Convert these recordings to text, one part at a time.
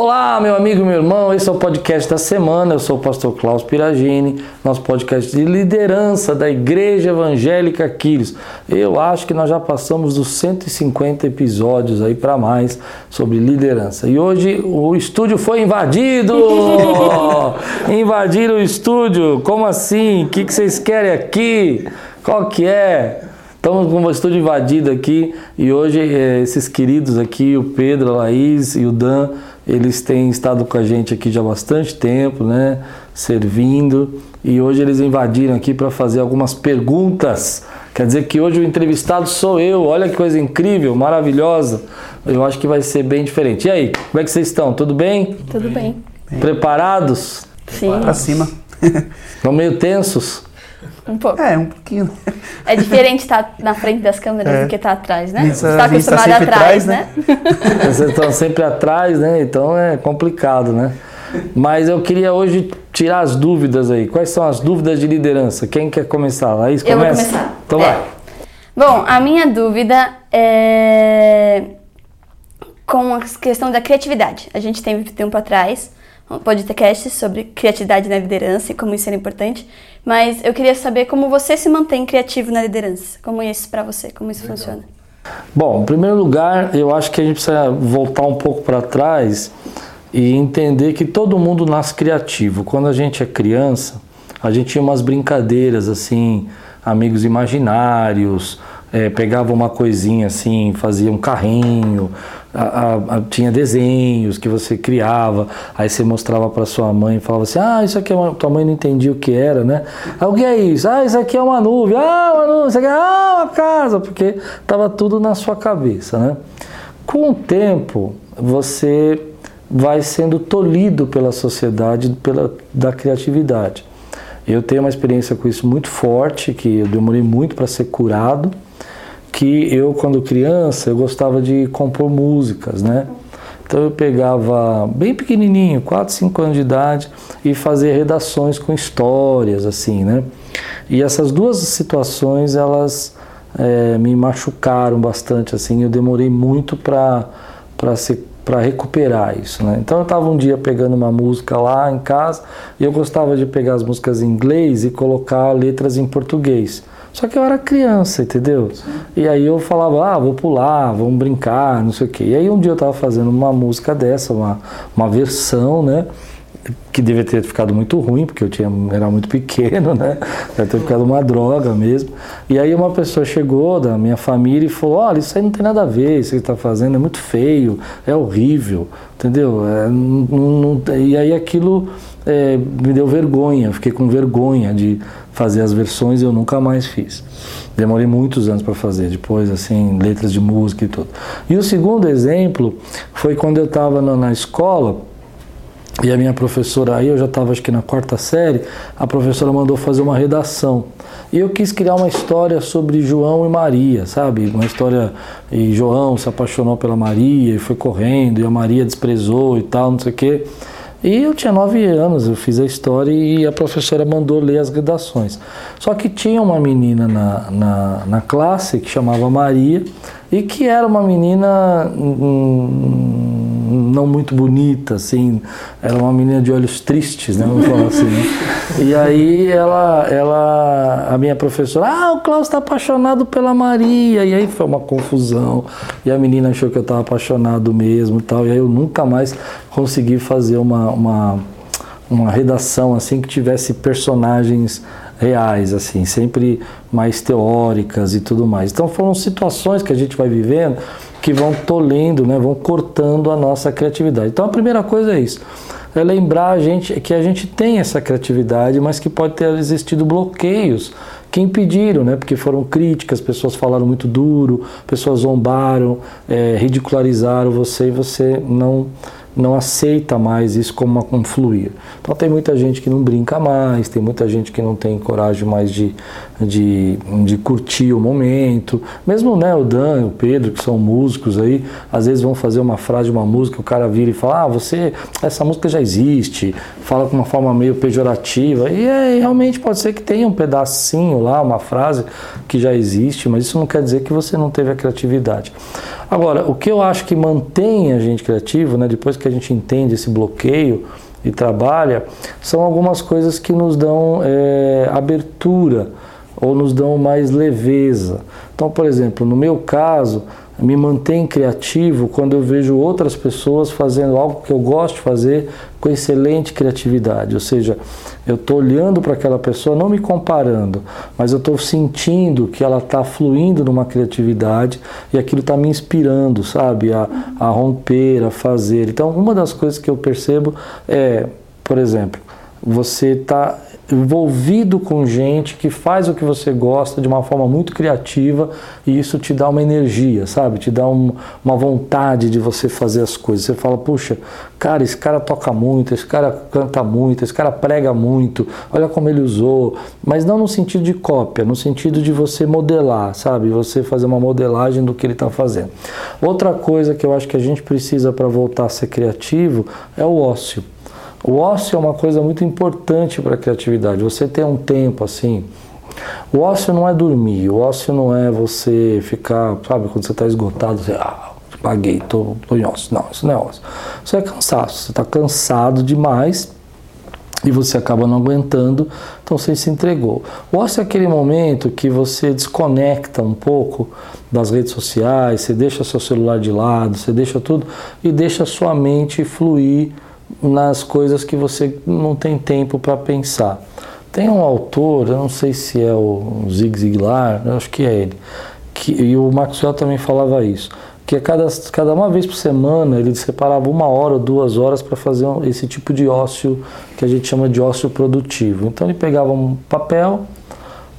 Olá, meu amigo, meu irmão, esse é o podcast da semana. Eu sou o pastor Klaus Piragini, nosso podcast de liderança da Igreja Evangélica Quiris. Eu acho que nós já passamos dos 150 episódios aí para mais sobre liderança. E hoje o estúdio foi invadido! Invadiram o estúdio? Como assim? O que, que vocês querem aqui? Qual que é? Estamos com o estúdio invadido aqui e hoje eh, esses queridos aqui, o Pedro, a Laís e o Dan, eles têm estado com a gente aqui já há bastante tempo, né? Servindo. E hoje eles invadiram aqui para fazer algumas perguntas. Quer dizer que hoje o entrevistado sou eu. Olha que coisa incrível, maravilhosa. Eu acho que vai ser bem diferente. E aí, como é que vocês estão? Tudo bem? Tudo bem. Preparados? Sim. Pra cima. Estão meio tensos? Um pouco. É, um pouquinho. É diferente estar na frente das câmeras É. do que estar atrás, né? Isso, Você está tá acostumado sempre atrás, atrás, né? né? Vocês estão sempre atrás, né? Então é complicado, né? Mas eu queria hoje tirar as dúvidas aí. Quais são as dúvidas de liderança? Quem quer começar? Laís, Eu vou começa? começar. Então É. vai. Bom, a minha dúvida é com a questão da criatividade. A gente teve tempo atrás um podcast sobre criatividade na liderança e como isso era importante, mas eu queria saber como você se mantém criativo na liderança. Como é isso para você? Como isso funciona? Bom, em primeiro lugar, eu acho que a gente precisa voltar um pouco para trás e entender que todo mundo nasce criativo. Quando a gente é criança, a gente tinha umas brincadeiras assim, amigos imaginários, eh, pegava uma coisinha assim, fazia um carrinho, a- a- tinha desenhos que você criava, aí você mostrava para sua mãe e falava assim: Ah, isso aqui é uma. Tua mãe não entendia o que era, né? Ah, o que é isso? Ah, isso aqui é uma nuvem, ah, uma nuvem, isso aqui é ah, uma casa, porque estava tudo na sua cabeça, né? Com o tempo, você vai sendo tolhido pela sociedade pela, da criatividade. Eu tenho uma experiência com isso muito forte, que eu demorei muito para ser curado, que eu, quando criança, eu gostava de compor músicas, né? Então eu pegava bem pequenininho, 4, 5 anos de idade, e fazia redações com histórias, assim, né? E essas duas situações, elas eh, me machucaram bastante, assim, eu demorei muito para para recuperar isso, né? Então eu estava um dia pegando uma música lá em casa e eu gostava de pegar as músicas em inglês e colocar letras em português. Só que eu era criança, entendeu? E aí eu falava, ah, vou pular, vamos brincar, não sei o quê. E aí um dia eu estava fazendo uma música dessa, uma, uma versão, né? Que devia ter ficado muito ruim, porque eu tinha, era muito pequeno, né? Deve ter ficado uma droga mesmo. E aí uma pessoa chegou da minha família e falou, olha, isso aí não tem nada a ver, isso que está fazendo é muito feio, é horrível, entendeu? É, não- não- e aí aquilo é, me deu vergonha, fiquei com vergonha de fazer as versões e eu nunca mais fiz. Demorei muitos anos para fazer, depois assim, letras de música e tudo. E o segundo exemplo foi quando eu estava na, na escola e a minha professora, aí eu já estava acho que na quarta série, a professora mandou fazer uma redação. E eu quis criar uma história sobre João e Maria, sabe? Uma história. E João se apaixonou pela Maria e foi correndo, e a Maria desprezou e tal, não sei o quê. E eu tinha nove anos, eu fiz a história e a professora mandou ler as redações. Só que tinha uma menina na, na, na classe que chamava Maria e que era uma menina hum, não muito bonita, assim, era uma menina de olhos tristes, né? Vamos falar assim, né? E aí ela, ela, a minha professora, ah, o Klaus está apaixonado pela Maria. E aí foi uma confusão. E a menina achou que eu estava apaixonado mesmo e tal. E aí eu nunca mais consegui fazer uma, uma, uma redação assim que tivesse personagens reais, assim, sempre mais teóricas e tudo mais. Então foram situações que a gente vai vivendo que vão tolhendo, né, vão cortando a nossa criatividade. Então a primeira coisa é isso, é lembrar a gente que a gente tem essa criatividade, mas que pode ter existido bloqueios que impediram, né? Porque foram críticas, pessoas falaram muito duro, pessoas zombaram, eh, ridicularizaram você e você não não aceita mais isso como um fluir. Então tem muita gente que não brinca mais, tem muita gente que não tem coragem mais de, de, de curtir o momento. Mesmo né, o Dan, o Pedro, que são músicos aí, às vezes vão fazer uma frase uma música, o cara vira e fala, ah, você, essa música já existe, fala com uma forma meio pejorativa, e é, realmente pode ser que tenha um pedacinho lá, uma frase que já existe, mas isso não quer dizer que você não teve a criatividade. Agora, o que eu acho que mantém a gente criativo, né, depois que a gente entende esse bloqueio e trabalha, são algumas coisas que nos dão é, abertura ou nos dão mais leveza. Então, por exemplo, no meu caso, me mantém criativo quando eu vejo outras pessoas fazendo algo que eu gosto de fazer com excelente criatividade. Ou seja, eu estou olhando para aquela pessoa, não me comparando, mas eu estou sentindo que ela está fluindo numa criatividade e aquilo está me inspirando, sabe, a, a romper, a fazer. Então, uma das coisas que eu percebo é, por exemplo, você está envolvido com gente que faz o que você gosta de uma forma muito criativa e isso te dá uma energia, sabe? Te dá um, uma vontade de você fazer as coisas. Você fala, puxa, cara, esse cara toca muito, esse cara canta muito, esse cara prega muito, olha como ele usou. Mas não no sentido de cópia, no sentido de você modelar, sabe? Você fazer uma modelagem do que ele está fazendo. Outra coisa que eu acho que a gente precisa para voltar a ser criativo é o ócio. O ócio é uma coisa muito importante para a criatividade. Você ter um tempo assim. O ócio não é dormir, o ócio não é você ficar, sabe, quando você está esgotado, você, ah, paguei, tô, tô em ócio. Não, isso não é ócio. Isso é cansaço. Você está cansado demais e você acaba não aguentando, então você se entregou. O ócio é aquele momento que você desconecta um pouco das redes sociais, você deixa seu celular de lado, você deixa tudo e deixa sua mente fluir nas coisas que você não tem tempo para pensar. Tem um autor, eu não sei se é o Zig Ziglar, eu acho que é ele, que, e o Maxwell também falava isso, que a cada, cada uma vez por semana ele separava uma hora duas horas para fazer esse tipo de ócio que a gente chama de ócio produtivo. Então ele pegava um papel,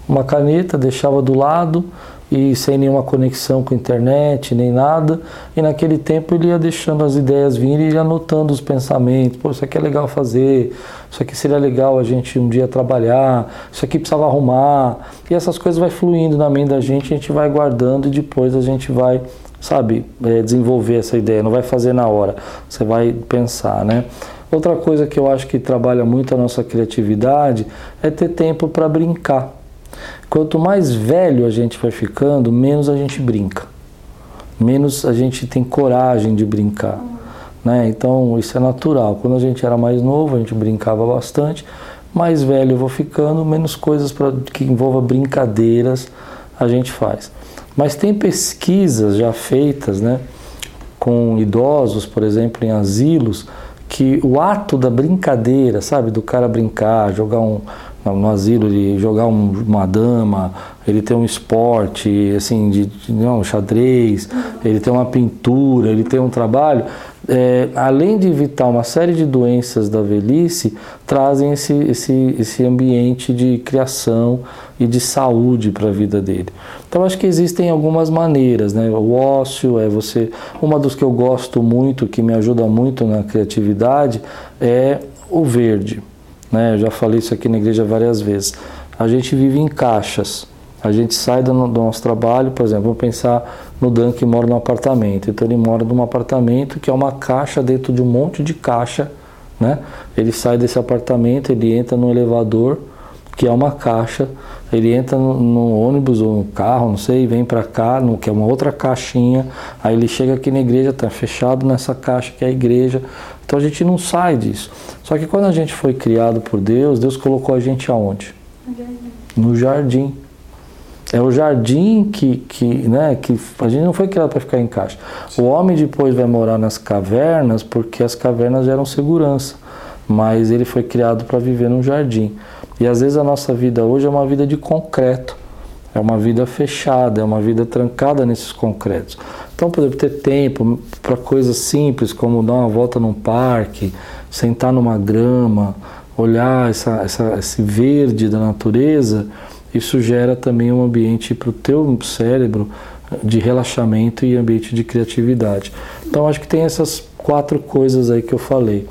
uma caneta, deixava do lado, e sem nenhuma conexão com a internet, nem nada. E naquele tempo ele ia deixando as ideias vir e ia anotando os pensamentos. Pô, isso aqui é legal fazer, isso aqui seria legal a gente um dia trabalhar, isso aqui precisava arrumar. E essas coisas vai fluindo na mente da gente, a gente vai guardando e depois a gente vai, sabe, é, desenvolver essa ideia. Não vai fazer na hora, você vai pensar, né? Outra coisa que eu acho que trabalha muito a nossa criatividade é ter tempo para brincar. Quanto mais velho a gente vai ficando, menos a gente brinca, menos a gente tem coragem de brincar. Né? Então isso é natural. Quando a gente era mais novo, a gente brincava bastante. Mais velho eu vou ficando, menos coisas pra, que envolvam brincadeiras a gente faz. Mas tem pesquisas já feitas né, com idosos, por exemplo, em asilos, que o ato da brincadeira, sabe, do cara brincar, jogar um, no asilo ele jogar um, uma dama, ele tem um esporte, assim, de, de não, xadrez, ele tem uma pintura, ele tem um trabalho, é, além de evitar uma série de doenças da velhice, trazem esse, esse, esse ambiente de criação e de saúde para a vida dele. Então acho que existem algumas maneiras, né? O ócio é você, uma dos que eu gosto muito, que me ajuda muito na criatividade, é o verde. Né? Eu já falei isso aqui na igreja várias vezes. A gente vive em caixas. A gente sai do, nosso trabalho, por exemplo, vamos pensar no Dan que mora no apartamento. Então ele mora num apartamento que é uma caixa dentro de um monte de caixa, né? Ele sai desse apartamento, ele entra no elevador, que é uma caixa, ele entra no, no ônibus ou no carro, não sei, vem para cá, no, que é uma outra caixinha, aí ele chega aqui na igreja, está fechado nessa caixa que é a igreja. Então a gente não sai disso. Só que quando a gente foi criado por Deus, Deus colocou a gente aonde? No jardim. É o jardim que, que, né, que a gente não foi criado para ficar em caixa. O homem depois vai morar nas cavernas porque as cavernas eram segurança, mas ele foi criado para viver num jardim. E às vezes a nossa vida hoje é uma vida de concreto, é uma vida fechada, é uma vida trancada nesses concretos. Então, por exemplo, ter tempo para coisas simples como dar uma volta num parque, sentar numa grama, olhar essa, essa, esse verde da natureza, isso gera também um ambiente para o teu cérebro de relaxamento e ambiente de criatividade. Então, acho que tem essas quatro coisas aí que eu falei,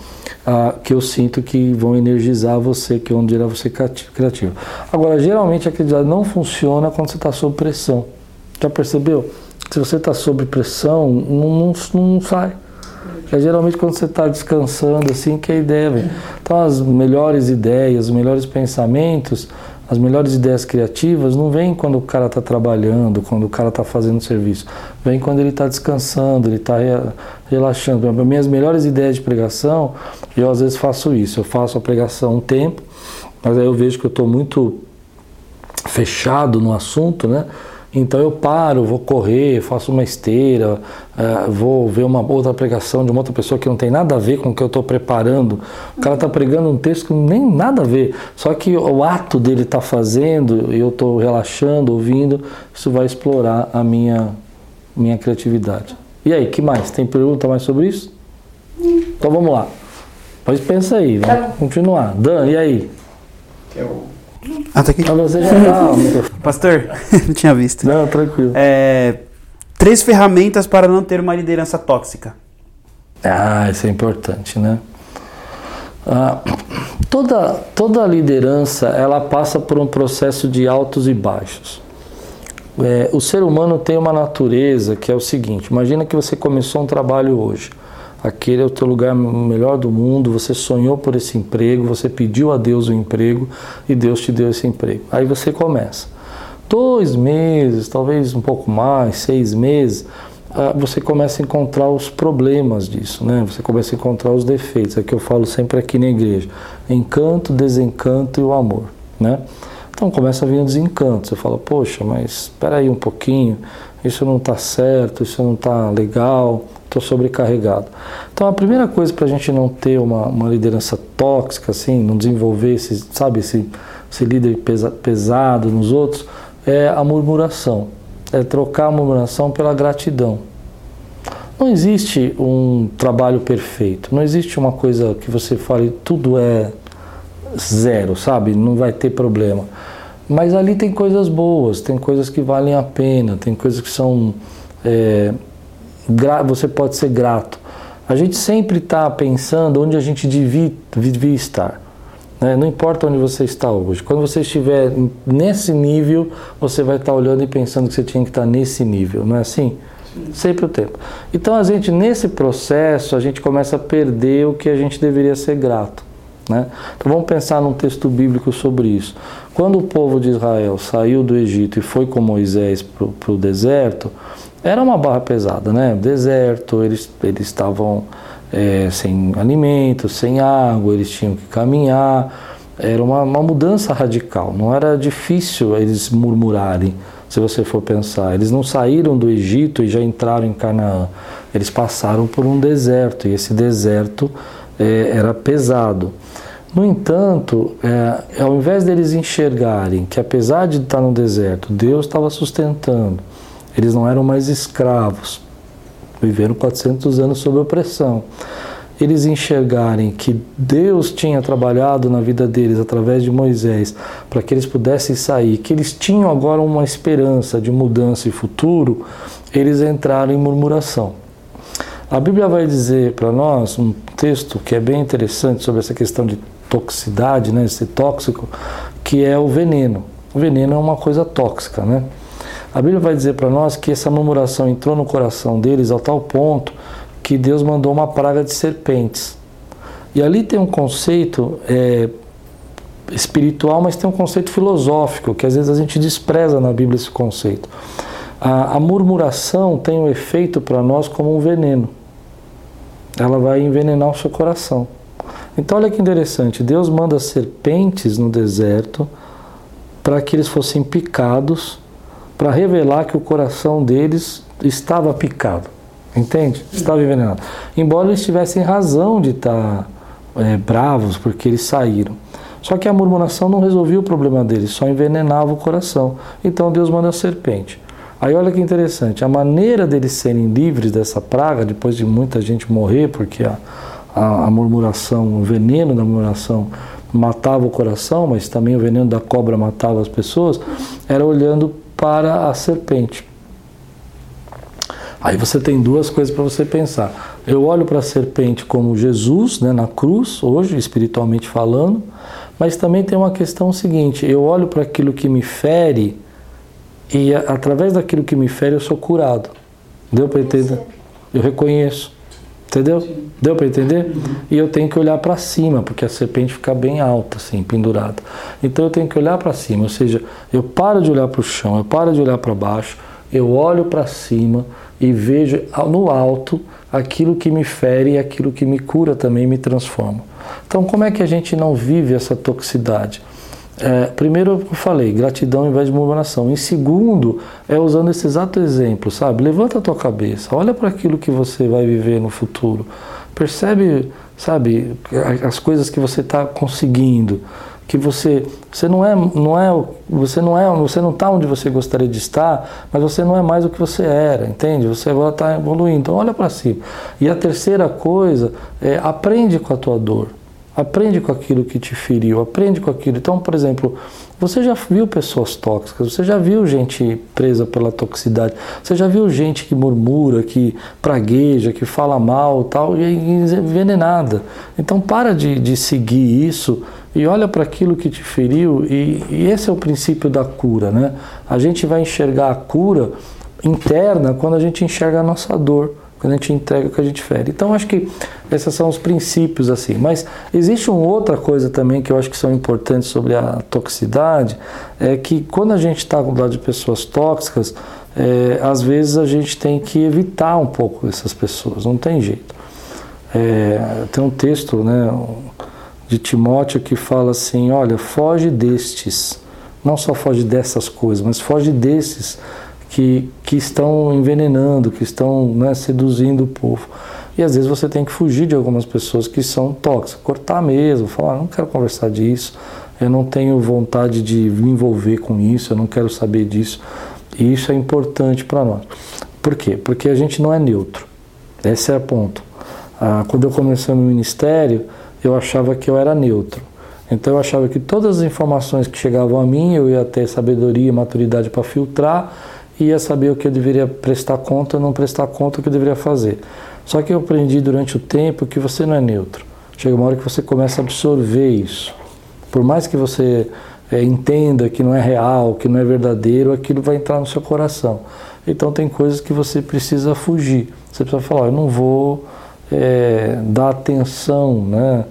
ah, que eu sinto que vão energizar você, que vão gerar você criativo. Agora, geralmente a criatividade não funciona quando você está sob pressão. Já percebeu? se você está sob pressão, não, não, não sai. É geralmente quando você está descansando, assim, que a ideia vem. Então, as melhores ideias, os melhores pensamentos As melhores ideias criativas não vêm quando o cara está trabalhando, quando o cara está fazendo serviço. Vem quando ele está descansando, ele está relaxando. As minhas melhores ideias de pregação, eu às vezes faço isso. Eu faço a pregação um tempo, mas aí eu vejo que eu estou muito fechado no assunto, né? Então eu paro, vou correr, faço uma esteira, uh, vou ver uma outra pregação de uma outra pessoa que não tem nada a ver com o que eu estou preparando. O cara está pregando um texto que nem nada a ver, só que o ato dele está fazendo e eu estou relaxando, ouvindo, isso vai explorar a minha, minha criatividade. E aí, que mais? Tem pergunta mais sobre isso? Então vamos lá. Mas pensa aí, vamos tá. continuar. Dan, e aí? Eu ah, tá aqui. Você já tá. Pastor, não tinha visto. Não, tranquilo. É, três ferramentas para não ter uma liderança tóxica. Ah, isso é importante, né? Ah, toda, toda liderança ela passa por um processo de altos e baixos. É, o ser humano tem uma natureza que é o seguinte: imagina que você começou um trabalho hoje aquele é o teu lugar melhor do mundo, você sonhou por esse emprego, você pediu a Deus o emprego e Deus te deu esse emprego. Aí você começa. Dois meses, talvez um pouco mais, seis meses, ah, você começa a encontrar os problemas disso, né? Você começa a encontrar os defeitos, é que eu falo sempre aqui na igreja: encanto, desencanto e o amor, né? Então começa a vir um desencanto. Você fala, poxa, mas espera aí um pouquinho, isso não está certo, isso não está legal estou sobrecarregado. Então a primeira coisa para a gente não ter uma, uma, liderança tóxica, assim, não desenvolver esse, sabe, esse, esse líder pesa, pesado nos outros, é a murmuração. É trocar a murmuração pela gratidão. Não existe um trabalho perfeito, não existe uma coisa que você fale tudo é zero, sabe? Não vai ter problema. Mas ali tem coisas boas, tem coisas que valem a pena, tem coisas que são é, você pode ser grato. A gente sempre está pensando onde a gente devia, devia estar. Né? Não importa onde você está hoje. Quando você estiver nesse nível, você vai estar tá olhando e pensando que você tinha que estar tá nesse nível, não é assim? Sim. Sempre o tempo. Então a gente, nesse processo, a gente começa a perder o que a gente deveria ser grato. Né? Então vamos pensar num texto bíblico sobre isso. Quando o povo de Israel saiu do Egito e foi com Moisés para o deserto, era uma barra pesada, né? Deserto, eles, eles estavam é, sem alimento, sem água, eles tinham que caminhar. Era uma, uma mudança radical, não era difícil eles murmurarem, se você for pensar. Eles não saíram do Egito e já entraram em Canaã. Eles passaram por um deserto e esse deserto é, era pesado. No entanto, é, ao invés deles enxergarem que apesar de estar no deserto, Deus estava sustentando, eles não eram mais escravos, viveram 400 anos sob opressão. Eles enxergarem que Deus tinha trabalhado na vida deles através de Moisés para que eles pudessem sair, que eles tinham agora uma esperança de mudança e futuro, eles entraram em murmuração. A Bíblia vai dizer para nós um texto que é bem interessante sobre essa questão de toxicidade, né, esse tóxico, que é o veneno. O veneno é uma coisa tóxica, né? A Bíblia vai dizer para nós que essa murmuração entrou no coração deles ao tal ponto que Deus mandou uma praga de serpentes. E ali tem um conceito é, espiritual, mas tem um conceito filosófico, que às vezes a gente despreza na Bíblia esse conceito. A, a murmuração tem um efeito para nós como um veneno. Ela vai envenenar o seu coração. Então, olha que interessante: Deus manda serpentes no deserto para que eles fossem picados para revelar que o coração deles estava picado. Entende? Estava envenenado. Embora eles tivessem razão de estar é, bravos porque eles saíram. Só que a murmuração não resolvia o problema deles, só envenenava o coração. Então Deus manda a serpente. Aí olha que interessante, a maneira deles serem livres dessa praga, depois de muita gente morrer, porque a, a, a murmuração, o veneno da murmuração matava o coração, mas também o veneno da cobra matava as pessoas, era olhando para a serpente. Aí você tem duas coisas para você pensar. Eu olho para a serpente como Jesus, né, na cruz, hoje, espiritualmente falando, mas também tem uma questão seguinte: eu olho para aquilo que me fere e através daquilo que me fere eu sou curado. Deu para entender? Eu reconheço. Entendeu? Deu para entender? E eu tenho que olhar para cima, porque a serpente fica bem alta, assim, pendurada. Então eu tenho que olhar para cima, ou seja, eu paro de olhar para o chão, eu paro de olhar para baixo, eu olho para cima e vejo no alto aquilo que me fere e aquilo que me cura também me transforma. Então, como é que a gente não vive essa toxicidade? É, primeiro, eu falei, gratidão ao invés de murmuração. Em segundo, é usando esse exato exemplo, sabe? Levanta a tua cabeça, olha para aquilo que você vai viver no futuro. Percebe, sabe, as coisas que você está conseguindo, que você você não é não é você não é você não está onde você gostaria de estar, mas você não é mais o que você era, entende? Você agora está evoluindo. Então olha para cima. E a terceira coisa é aprende com a tua dor. Aprende com aquilo que te feriu, aprende com aquilo. Então, por exemplo, você já viu pessoas tóxicas, você já viu gente presa pela toxicidade, você já viu gente que murmura, que pragueja, que fala mal tal, e é envenenada. Então, para de, de seguir isso e olha para aquilo que te feriu, e, e esse é o princípio da cura, né? A gente vai enxergar a cura interna quando a gente enxerga a nossa dor quando a gente entrega o que a gente fere. Então acho que esses são os princípios assim. Mas existe uma outra coisa também que eu acho que são importantes sobre a toxicidade, é que quando a gente está com lado de pessoas tóxicas, é, às vezes a gente tem que evitar um pouco essas pessoas, não tem jeito. É, tem um texto né, de Timóteo que fala assim, olha, foge destes, não só foge dessas coisas, mas foge desses que, que estão envenenando, que estão né, seduzindo o povo. E às vezes você tem que fugir de algumas pessoas que são tóxicas, cortar mesmo, falar, não quero conversar disso, eu não tenho vontade de me envolver com isso, eu não quero saber disso. E isso é importante para nós. Por quê? Porque a gente não é neutro. Esse é o ponto. Ah, quando eu comecei no ministério, eu achava que eu era neutro. Então eu achava que todas as informações que chegavam a mim, eu ia ter sabedoria e maturidade para filtrar ia saber o que eu deveria prestar conta, não prestar conta o que eu deveria fazer. Só que eu aprendi durante o tempo que você não é neutro. Chega uma hora que você começa a absorver isso. Por mais que você é, entenda que não é real, que não é verdadeiro, aquilo vai entrar no seu coração. Então tem coisas que você precisa fugir. Você precisa falar, eu não vou é, dar atenção, né?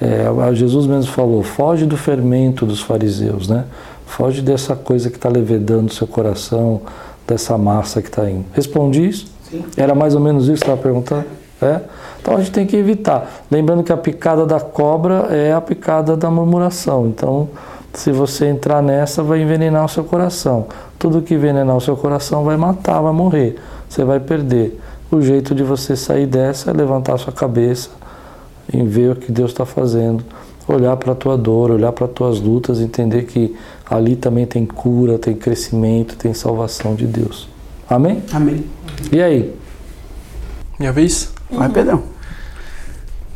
É, Jesus mesmo falou, foge do fermento dos fariseus, né? Foge dessa coisa que está levedando o seu coração, dessa massa que está indo. Respondi isso? Sim. Era mais ou menos isso que você estava perguntando? É? Então a gente tem que evitar. Lembrando que a picada da cobra é a picada da murmuração. Então, se você entrar nessa, vai envenenar o seu coração. Tudo que envenenar o seu coração vai matar, vai morrer. Você vai perder. O jeito de você sair dessa é levantar a sua cabeça e ver o que Deus está fazendo. Olhar para a tua dor, olhar para as tuas lutas, entender que ali também tem cura, tem crescimento, tem salvação de Deus. Amém? Amém. E aí? Minha vez? Vai, Pedrão.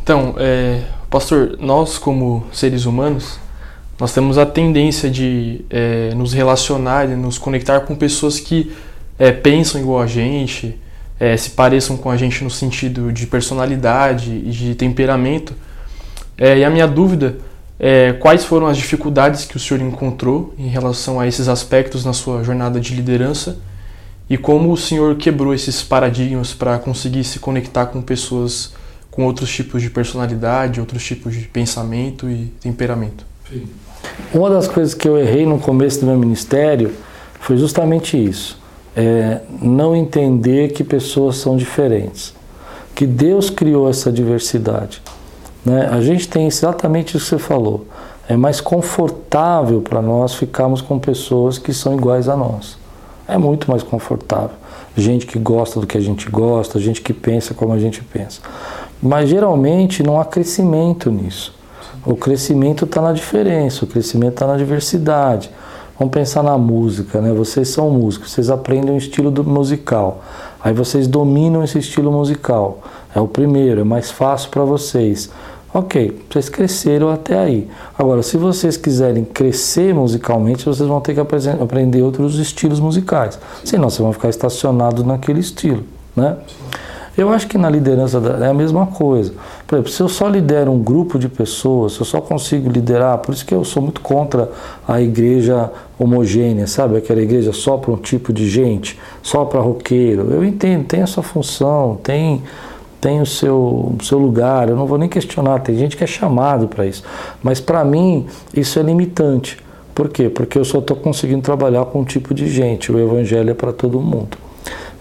Então, é, pastor, nós como seres humanos, nós temos a tendência de é, nos relacionar, de nos conectar com pessoas que é, pensam igual a gente, é, se pareçam com a gente no sentido de personalidade e de temperamento. É, e a minha dúvida é, quais foram as dificuldades que o senhor encontrou em relação a esses aspectos na sua jornada de liderança e como o senhor quebrou esses paradigmas para conseguir se conectar com pessoas com outros tipos de personalidade, outros tipos de pensamento e temperamento. Uma das coisas que eu errei no começo do meu ministério foi justamente isso: é não entender que pessoas são diferentes, que Deus criou essa diversidade. Né? A gente tem exatamente isso que você falou. É mais confortável para nós ficarmos com pessoas que são iguais a nós. É muito mais confortável. Gente que gosta do que a gente gosta, gente que pensa como a gente pensa. Mas geralmente não há crescimento nisso. O crescimento está na diferença, o crescimento está na diversidade. Vamos pensar na música, né? Vocês são músicos, vocês aprendem um estilo musical. Aí vocês dominam esse estilo musical. É o primeiro, é mais fácil para vocês. Ok, vocês cresceram até aí. Agora, se vocês quiserem crescer musicalmente, vocês vão ter que aprender outros estilos musicais. Senão, vocês vão ficar estacionados naquele estilo, né? Eu acho que na liderança é a mesma coisa. Por exemplo, se eu só lidero um grupo de pessoas, se eu só consigo liderar, por isso que eu sou muito contra a igreja homogênea, sabe? Aquela igreja só para um tipo de gente, só para roqueiro. Eu entendo, tem a sua função, tem tem o seu, o seu lugar, eu não vou nem questionar, tem gente que é chamado para isso. Mas para mim, isso é limitante. Por quê? Porque eu só estou conseguindo trabalhar com um tipo de gente, o evangelho é para todo mundo.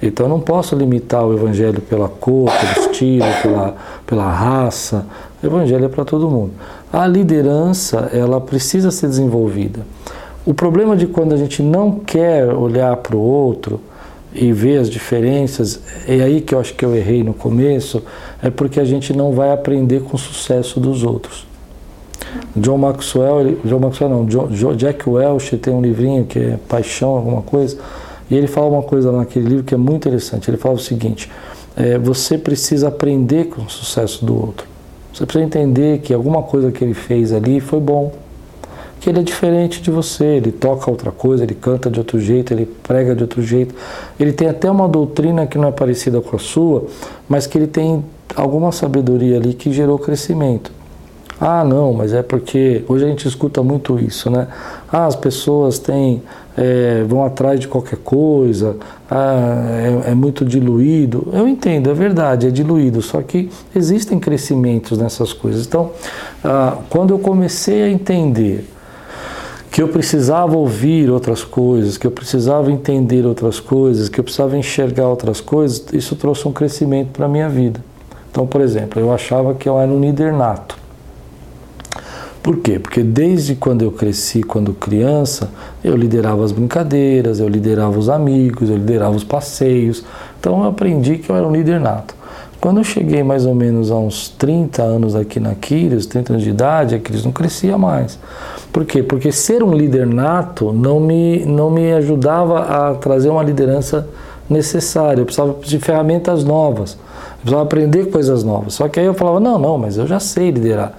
Então eu não posso limitar o evangelho pela cor, pelo estilo, pela, pela raça. O evangelho é para todo mundo. A liderança, ela precisa ser desenvolvida. O problema de quando a gente não quer olhar para o outro e ver as diferenças, é aí que eu acho que eu errei no começo, é porque a gente não vai aprender com o sucesso dos outros. John Maxwell, ele, John Maxwell não, John, Jack Welch tem um livrinho que é Paixão, alguma coisa, e ele fala uma coisa naquele livro que é muito interessante. Ele fala o seguinte: é, você precisa aprender com o sucesso do outro. Você precisa entender que alguma coisa que ele fez ali foi bom, que ele é diferente de você, ele toca outra coisa, ele canta de outro jeito, ele prega de outro jeito. Ele tem até uma doutrina que não é parecida com a sua, mas que ele tem alguma sabedoria ali que gerou crescimento. Ah, não, mas é porque hoje a gente escuta muito isso, né? Ah, as pessoas têm é, vão atrás de qualquer coisa, ah, é, é, muito diluído. Eu entendo, é verdade, é diluído, só que existem crescimentos nessas coisas. Então, ah, quando eu comecei a entender que eu precisava ouvir outras coisas, que eu precisava entender outras coisas, que eu precisava enxergar outras coisas, isso trouxe um crescimento para a minha vida. Então, por exemplo, eu achava que eu era um líder nato. Por quê? Porque desde quando eu cresci, quando criança, eu liderava as brincadeiras, eu liderava os amigos, eu liderava os passeios. Então eu aprendi que eu era um líder nato. Quando eu cheguei mais ou menos a uns 30 anos aqui na Quiris, 30 anos de idade, a Quiris não crescia mais. Por quê? Porque ser um líder nato não me, não me ajudava a trazer uma liderança necessária. Eu precisava de ferramentas novas. Eu precisava aprender coisas novas. Só que aí eu falava, não, não, mas eu já sei liderar.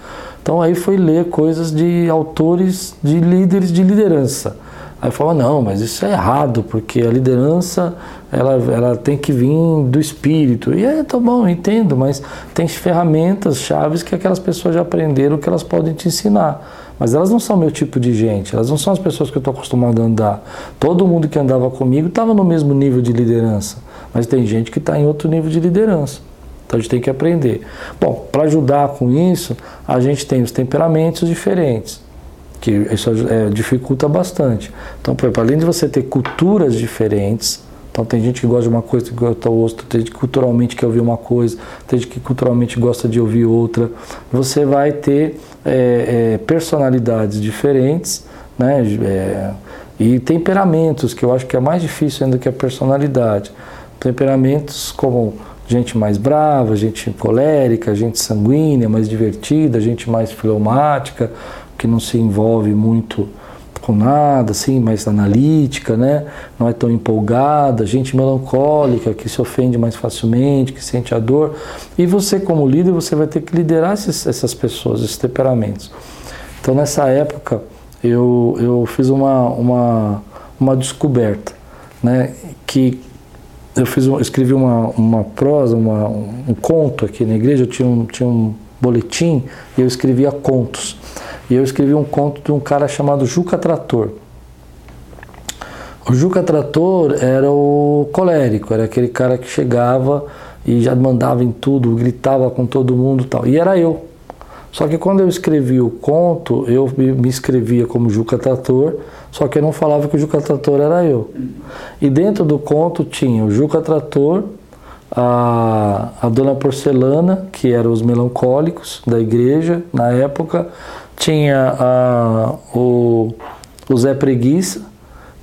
Então aí foi ler coisas de autores, de líderes de liderança. Aí falou, não, mas isso é errado, porque a liderança ela, ela tem que vir do espírito. E é, tá bom, entendo, mas tem ferramentas, chaves que aquelas pessoas já aprenderam que elas podem te ensinar. Mas elas não são meu tipo de gente, elas não são as pessoas que eu estou acostumado a andar. Todo mundo que andava comigo estava no mesmo nível de liderança, mas tem gente que está em outro nível de liderança. Então a gente tem que aprender. Bom, para ajudar com isso, a gente tem os temperamentos diferentes, que isso é, dificulta bastante. Então, por exemplo, além de você ter culturas diferentes, então tem gente que gosta de uma coisa que gosta outra, tem gente que culturalmente quer ouvir uma coisa, tem gente que culturalmente gosta de ouvir outra. Você vai ter é, é, personalidades diferentes, né? É, e temperamentos, que eu acho que é mais difícil ainda que a personalidade. Temperamentos como gente mais brava, gente colérica, gente sanguínea, mais divertida, gente mais fleumática, que não se envolve muito com nada, assim, mais analítica, né? Não é tão empolgada, gente melancólica, que se ofende mais facilmente, que sente a dor. E você, como líder, você vai ter que liderar esses, essas pessoas, esses temperamentos. Então, nessa época, eu, eu fiz uma, uma, uma descoberta, né? Que eu fiz um, escrevi uma, uma prosa, uma, um conto aqui na igreja, eu tinha um, tinha um boletim e eu escrevia contos. E eu escrevi um conto de um cara chamado Juca Trator. O Juca Trator era o colérico, era aquele cara que chegava e já mandava em tudo, gritava com todo mundo e tal. E era eu. Só que quando eu escrevi o conto, eu me escrevia como Juca Trator só que eu não falava que o Juca Trator era eu. E dentro do conto tinha o Juca Trator, a, a Dona Porcelana, que eram os melancólicos da igreja na época, tinha a, o, o Zé Preguiça,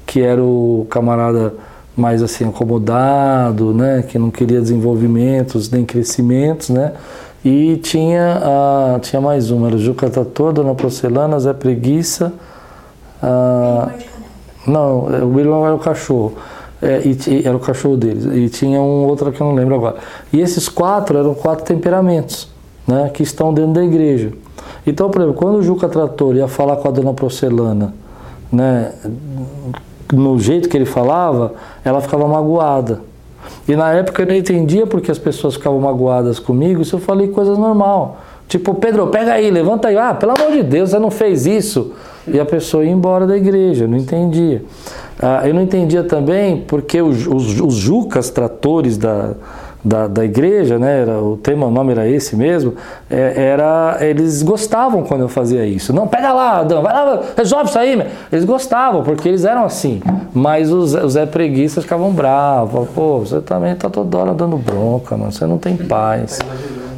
que era o camarada mais assim acomodado, né, que não queria desenvolvimentos nem crescimentos, né? E tinha a, tinha mais uma, era o Juca Trator, Dona Porcelana, Zé Preguiça, ah, não, é, o William era o cachorro. É, e, era o cachorro deles. E tinha um outro que eu não lembro agora. E esses quatro eram quatro temperamentos né, que estão dentro da igreja. Então, por exemplo, quando o Juca Trator ia falar com a dona Porcelana, né, no jeito que ele falava, ela ficava magoada. E na época eu não entendia porque as pessoas ficavam magoadas comigo se eu falei coisas normal. Tipo, Pedro, pega aí, levanta aí. Ah, pelo amor de Deus, você não fez isso e a pessoa ia embora da igreja, não entendia. Ah, eu não entendia também porque os, os, os jucas tratores da, da, da igreja, né? Era, o tema, o nome era esse mesmo. é, era, eles gostavam quando eu fazia isso. Não, pega lá, Adão, vai lá, resolve isso aí. meu. Eles gostavam, porque eles eram assim. Mas os, os Zé Preguiças ficavam bravos. Pô, você também tá toda hora dando bronca, mano. Você não tem paz.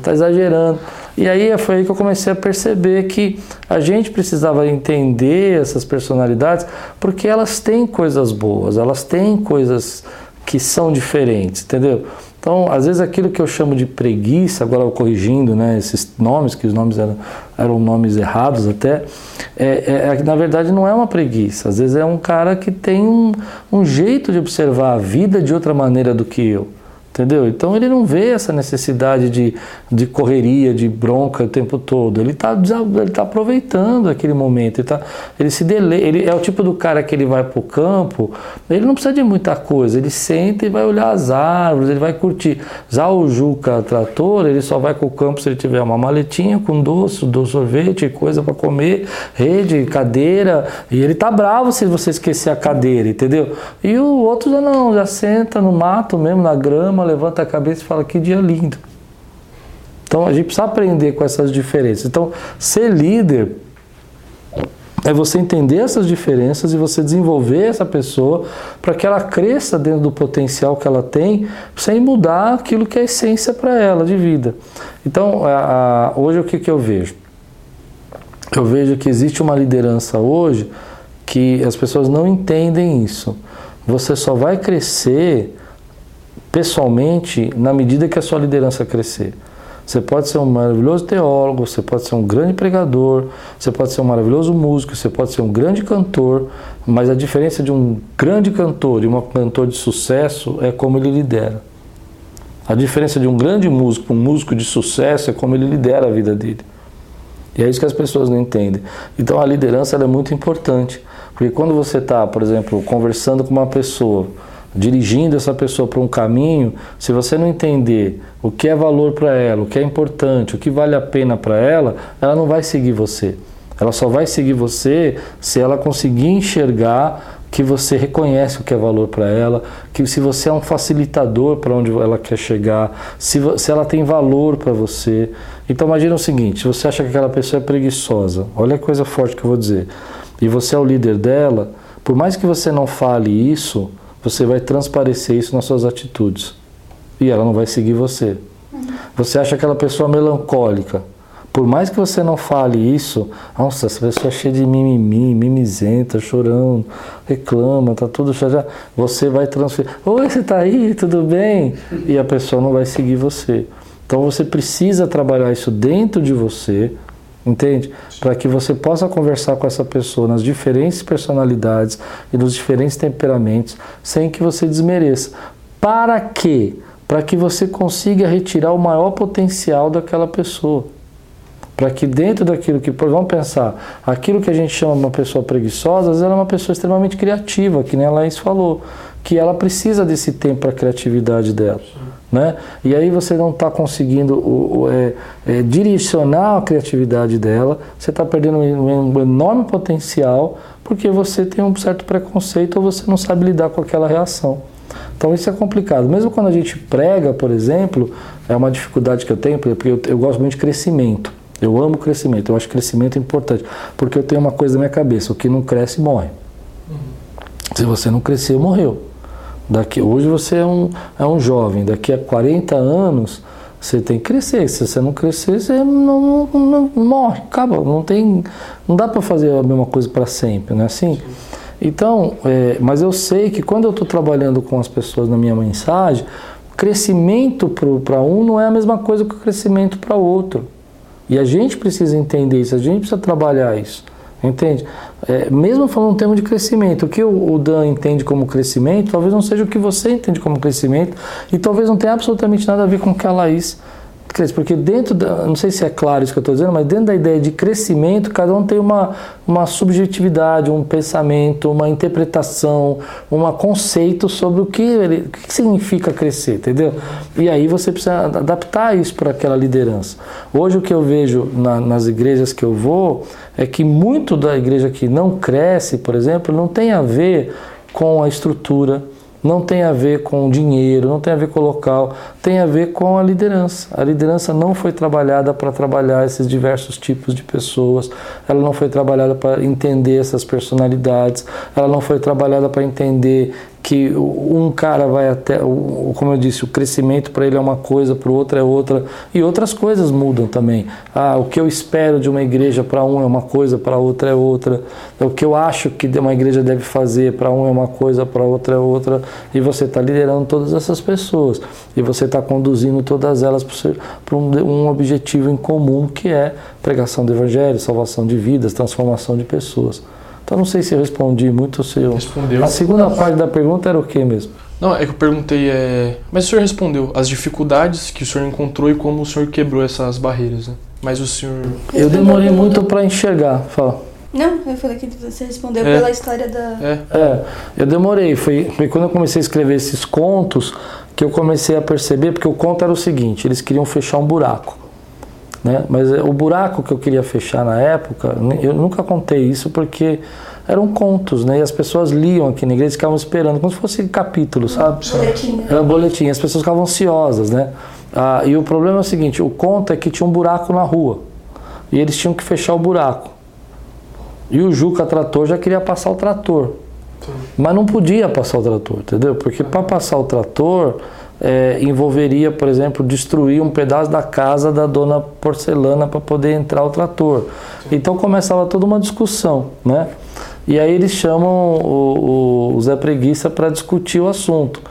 Tá exagerando. E aí foi aí que eu comecei a perceber que a gente precisava entender essas personalidades porque elas têm coisas boas, elas têm coisas que são diferentes, entendeu? Então, às vezes aquilo que eu chamo de preguiça, agora eu corrigindo né, esses nomes, que os nomes eram, eram nomes errados até, é, é, na verdade não é uma preguiça. Às vezes é um cara que tem um, um jeito de observar a vida de outra maneira do que eu. Entendeu? Então ele não vê essa necessidade de, de correria, de bronca o tempo todo. Ele está ele tá aproveitando aquele momento. Ele, tá, ele se dele, ele é o tipo do cara que ele vai para o campo, ele não precisa de muita coisa. Ele senta e vai olhar as árvores, ele vai curtir. Já o Juca trator, ele só vai com o campo se ele tiver uma maletinha com doce, doce sorvete, coisa para comer, rede, cadeira. E ele tá bravo se você esquecer a cadeira, entendeu? E o outro já não, já senta no mato mesmo, na grama levanta a cabeça e fala que dia lindo. Então a gente precisa aprender com essas diferenças. Então, ser líder é você entender essas diferenças e você desenvolver essa pessoa para que ela cresça dentro do potencial que ela tem, sem mudar aquilo que é essência para ela de vida. Então, a, a, hoje o que, que eu vejo? Eu vejo que existe uma liderança hoje que as pessoas não entendem isso. Você só vai crescer pessoalmente na medida que a sua liderança crescer. Você pode ser um maravilhoso teólogo, você pode ser um grande pregador, você pode ser um maravilhoso músico, você pode ser um grande cantor, mas a diferença de um grande cantor e um cantor de sucesso é como ele lidera. A diferença de um grande músico para um músico de sucesso é como ele lidera a vida dele. E é isso que as pessoas não entendem. Então a liderança é muito importante, porque quando você está, por exemplo, conversando com uma pessoa, dirigindo essa pessoa para um caminho, se você não entender o que é valor para ela, o que é importante, o que vale a pena para ela, ela não vai seguir você. Ela só vai seguir você se ela conseguir enxergar que você reconhece o que é valor para ela, que se você é um facilitador para onde ela quer chegar, se, se ela tem valor para você. Então imagina o seguinte, se você acha que aquela pessoa é preguiçosa, olha a coisa forte que eu vou dizer, e você é o líder dela, por mais que você não fale isso, você vai transparecer isso nas suas atitudes. E ela não vai seguir você. Você acha aquela pessoa melancólica. Por mais que você não fale isso, nossa, essa pessoa é cheia de mimimi, mimizenta, chorando, reclama, tá tudo já Você vai transferir. Oi, você tá aí? Tudo bem? E a pessoa não vai seguir você. Então você precisa trabalhar isso dentro de você, Entende? Para que você possa conversar com essa pessoa nas diferentes personalidades e nos diferentes temperamentos, sem que você desmereça. Para quê? Para que você consiga retirar o maior potencial daquela pessoa. Para que dentro daquilo que. Vamos pensar, aquilo que a gente chama uma pessoa preguiçosa, às vezes ela é uma pessoa extremamente criativa, que nem a Laís falou, que ela precisa desse tempo para a criatividade dela. Né? E aí você não está conseguindo o, o, é, é, direcionar a criatividade dela, você está perdendo um, um, enorme potencial porque você tem um certo preconceito ou você não sabe lidar com aquela reação. Então isso é complicado. Mesmo quando a gente prega, por exemplo, é uma dificuldade que eu tenho, porque eu, eu gosto muito de crescimento. Eu amo crescimento, eu acho crescimento importante, porque eu tenho uma coisa na minha cabeça: o que não cresce morre. Se você não crescer, morreu. Daqui, hoje você é um, é um jovem, daqui a 40 anos você tem que crescer. Se você não crescer, você não, não, não morre, acaba. Não, tem, não dá para fazer a mesma coisa para sempre, não é assim? Então, é, mas eu sei que quando eu estou trabalhando com as pessoas na minha mensagem, crescimento para um não é a mesma coisa que o crescimento para outro. E a gente precisa entender isso, a gente precisa trabalhar isso. Entende? É, mesmo falando um termo de crescimento, o que o, Dan entende como crescimento, talvez não seja o que você entende como crescimento, e talvez não tenha absolutamente nada a ver com o que a Laís porque dentro da, não sei se é claro isso que eu estou dizendo, mas dentro da ideia de crescimento, cada um tem uma, uma subjetividade, um pensamento, uma interpretação, um conceito sobre o que, ele, o que significa crescer, entendeu? E aí você precisa adaptar isso para aquela liderança. Hoje o que eu vejo na, nas igrejas que eu vou é que muito da igreja que não cresce, por exemplo, não tem a ver com a estrutura, não tem a ver com dinheiro, não tem a ver com o local, tem a ver com a liderança. A liderança não foi trabalhada para trabalhar esses diversos tipos de pessoas, ela não foi trabalhada para entender essas personalidades, ela não foi trabalhada para entender que um cara vai até, como eu disse, o crescimento para ele é uma coisa, para o outro é outra, e outras coisas mudam também. Ah, o que eu espero de uma igreja para um é uma coisa, para outra é outra. O que eu acho que uma igreja deve fazer para um é uma coisa, para outra é outra. E você está liderando todas essas pessoas e você está conduzindo todas elas para um, objetivo em comum que é pregação do evangelho, salvação de vidas, transformação de pessoas. Então não sei se eu respondi muito o seu. Respondeu. A segunda parte da pergunta era o que mesmo? Não, é que eu perguntei, é... mas o senhor respondeu as dificuldades que o senhor encontrou e como o senhor quebrou essas barreiras, né? Mas o senhor. Eu demorei muito para enxergar. Fala. Não, eu falei que você respondeu É. pela história da. É, É, eu demorei. Foi, foi quando eu comecei a escrever esses contos que eu comecei a perceber, porque o conto era o seguinte: eles queriam fechar um buraco. Né? Mas é, o buraco que eu queria fechar na época, eu nunca contei isso porque eram contos, né? E as pessoas liam aqui na igreja, ficavam esperando, como se fosse capítulo, sabe? Boletim, né? Era um boletim, as pessoas ficavam ansiosas, né? Ah, e o problema é o seguinte: o conto é que tinha um buraco na rua e eles tinham que fechar o buraco. E o Juca Trator já queria passar o trator, mas não podia passar o trator, entendeu? Porque para passar o trator é, envolveria, por exemplo, destruir um pedaço da casa da dona Porcelana para poder entrar o trator. Então começava toda uma discussão, né? E aí eles chamam o, o- Zé Preguiça para discutir o assunto.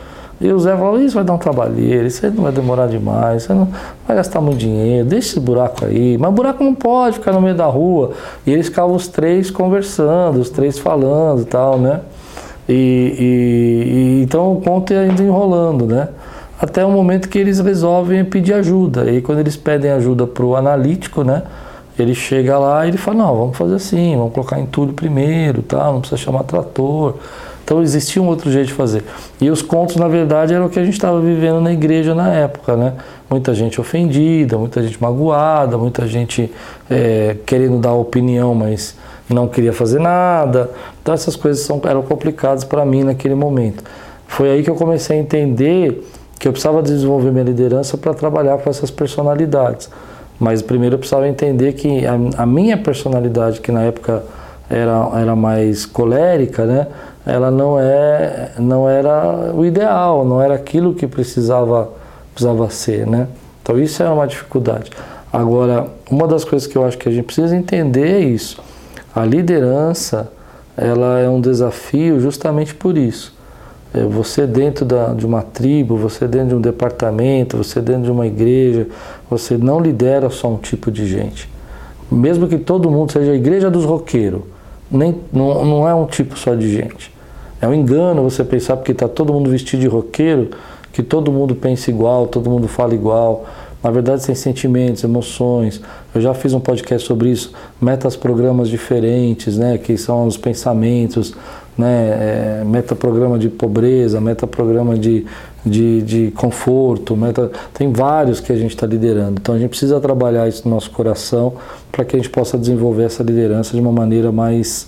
E o Zé falou, isso vai dar um trabalheiro, isso aí não vai demorar demais, você não vai gastar muito dinheiro, deixa esse buraco aí. Mas buraco não pode ficar no meio da rua. E eles ficavam os três conversando, os três falando e tal, né? E, e- e então o conto ia ainda enrolando, né? Até o momento que eles resolvem pedir ajuda. E quando eles pedem ajuda para o analítico, né? Ele chega lá e ele fala, não, vamos fazer assim, vamos colocar entulho primeiro, tal, não precisa chamar trator. Então existia um outro jeito de fazer. E os contos, na verdade, eram o que a gente estava vivendo na igreja na época, né? Muita gente ofendida, muita gente magoada, muita gente eh, querendo dar opinião, mas não queria fazer nada. Então essas coisas são, eram complicadas para mim naquele momento. Foi aí que eu comecei a entender que eu precisava desenvolver minha liderança para trabalhar com essas personalidades. Mas primeiro eu precisava entender que a, a minha personalidade, que na época era, era mais colérica, né? ela não, é, não era o ideal, não era aquilo que precisava, precisava ser. Né? Então isso era uma dificuldade. Agora, uma das coisas que eu acho que a gente precisa entender é isso. A liderança ela é um desafio justamente por isso. É, Você dentro da, de uma tribo, você dentro de um departamento, você dentro de uma igreja, você não lidera só um tipo de gente. Mesmo que todo mundo seja a igreja dos roqueiros, nem, não, não é um tipo só de gente. É um engano você pensar porque está todo mundo vestido de roqueiro, que todo mundo pensa igual, todo mundo fala igual. Na verdade, tem sentimentos, emoções. Eu já fiz um podcast sobre isso. Metas programas diferentes, né? Que são os pensamentos, né? É, metaprograma de pobreza, metaprograma de, de, de conforto. Meta... Tem vários que a gente está liderando. Então a gente precisa trabalhar isso no nosso coração para que a gente possa desenvolver essa liderança de uma maneira mais